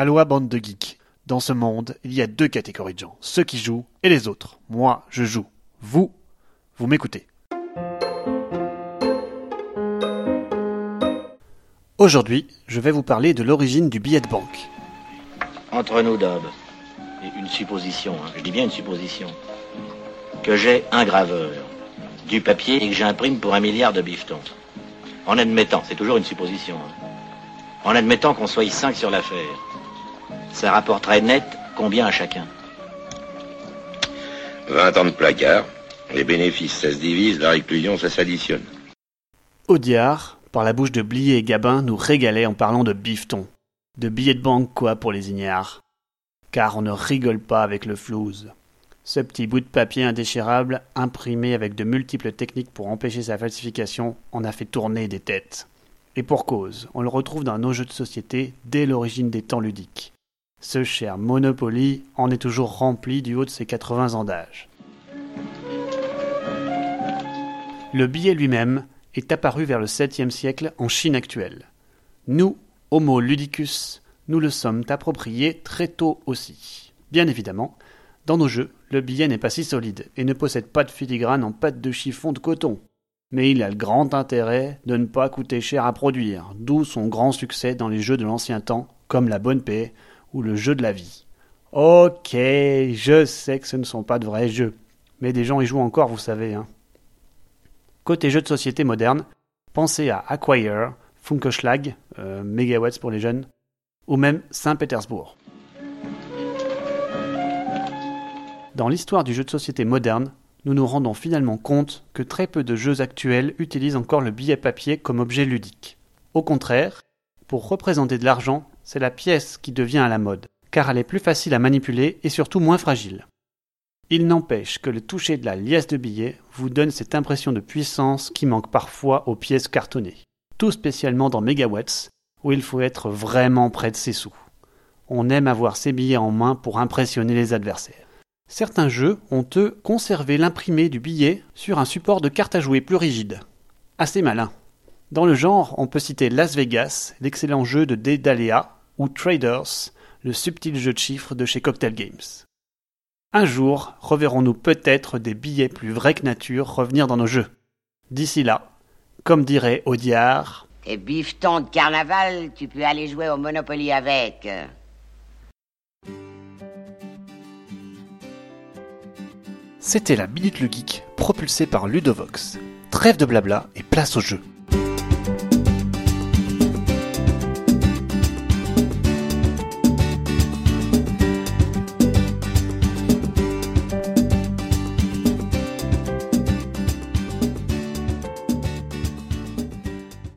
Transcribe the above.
Aloha bande de geeks. Dans ce monde, il y a deux catégories de gens, ceux qui jouent et les autres. Moi, je joue. Vous, vous m'écoutez. Aujourd'hui, je vais vous parler de l'origine du billet de banque. Entre nous, Dob, une supposition, hein, je dis bien une supposition, que j'ai un graveur, du papier et que j'imprime pour un milliard de bifetons. En admettant, c'est toujours une supposition, hein, en admettant qu'on soit cinq sur l'affaire, ça rapporterait net combien à chacun 20 ans de placard, les bénéfices ça se divise, la réclusion ça s'additionne. Audiard, par la bouche de Blier et Gabin, nous régalait en parlant de bifton. De billets de banque, quoi, pour les ignares. Car on ne rigole pas avec le flouze. Ce petit bout de papier indéchirable, imprimé avec de multiples techniques pour empêcher sa falsification, en a fait tourner des têtes. Et pour cause, on le retrouve dans nos jeux de société dès l'origine des temps ludiques. Ce cher Monopoly en est toujours rempli du haut de ses 80 ans d'âge. Le billet lui-même est apparu vers le 7e siècle en Chine actuelle. Nous, Homo ludicus, nous le sommes appropriés très tôt aussi. Bien évidemment, dans nos jeux, le billet n'est pas si solide et ne possède pas de filigrane en pâte de chiffon de coton. Mais il a le grand intérêt de ne pas coûter cher à produire, d'où son grand succès dans les jeux de l'ancien temps, comme la bonne paix ou le jeu de la vie. Ok, je sais que ce ne sont pas de vrais jeux, mais des gens y jouent encore, vous savez. Hein. Côté jeux de société moderne, pensez à Acquire, Funkeschlag, euh, Megawatts pour les jeunes, ou même Saint-Pétersbourg. Dans l'histoire du jeu de société moderne, nous nous rendons finalement compte que très peu de jeux actuels utilisent encore le billet papier comme objet ludique. Au contraire, pour représenter de l'argent, c'est la pièce qui devient à la mode, car elle est plus facile à manipuler et surtout moins fragile. Il n'empêche que le toucher de la liesse de billets vous donne cette impression de puissance qui manque parfois aux pièces cartonnées. Tout spécialement dans Megawatts, où il faut être vraiment près de ses sous. On aime avoir ses billets en main pour impressionner les adversaires. Certains jeux ont, eux, conservé l'imprimé du billet sur un support de carte à jouer plus rigide. Assez malin. Dans le genre, on peut citer Las Vegas, l'excellent jeu de Dédalea, ou Traders, le subtil jeu de chiffres de chez Cocktail Games. Un jour, reverrons-nous peut-être des billets plus vrais que nature revenir dans nos jeux. D'ici là, comme dirait Audiard, Tes bifetons de carnaval, tu peux aller jouer au Monopoly avec. c'était la Minute le Geek propulsée par Ludovox. Trêve de blabla et place au jeu.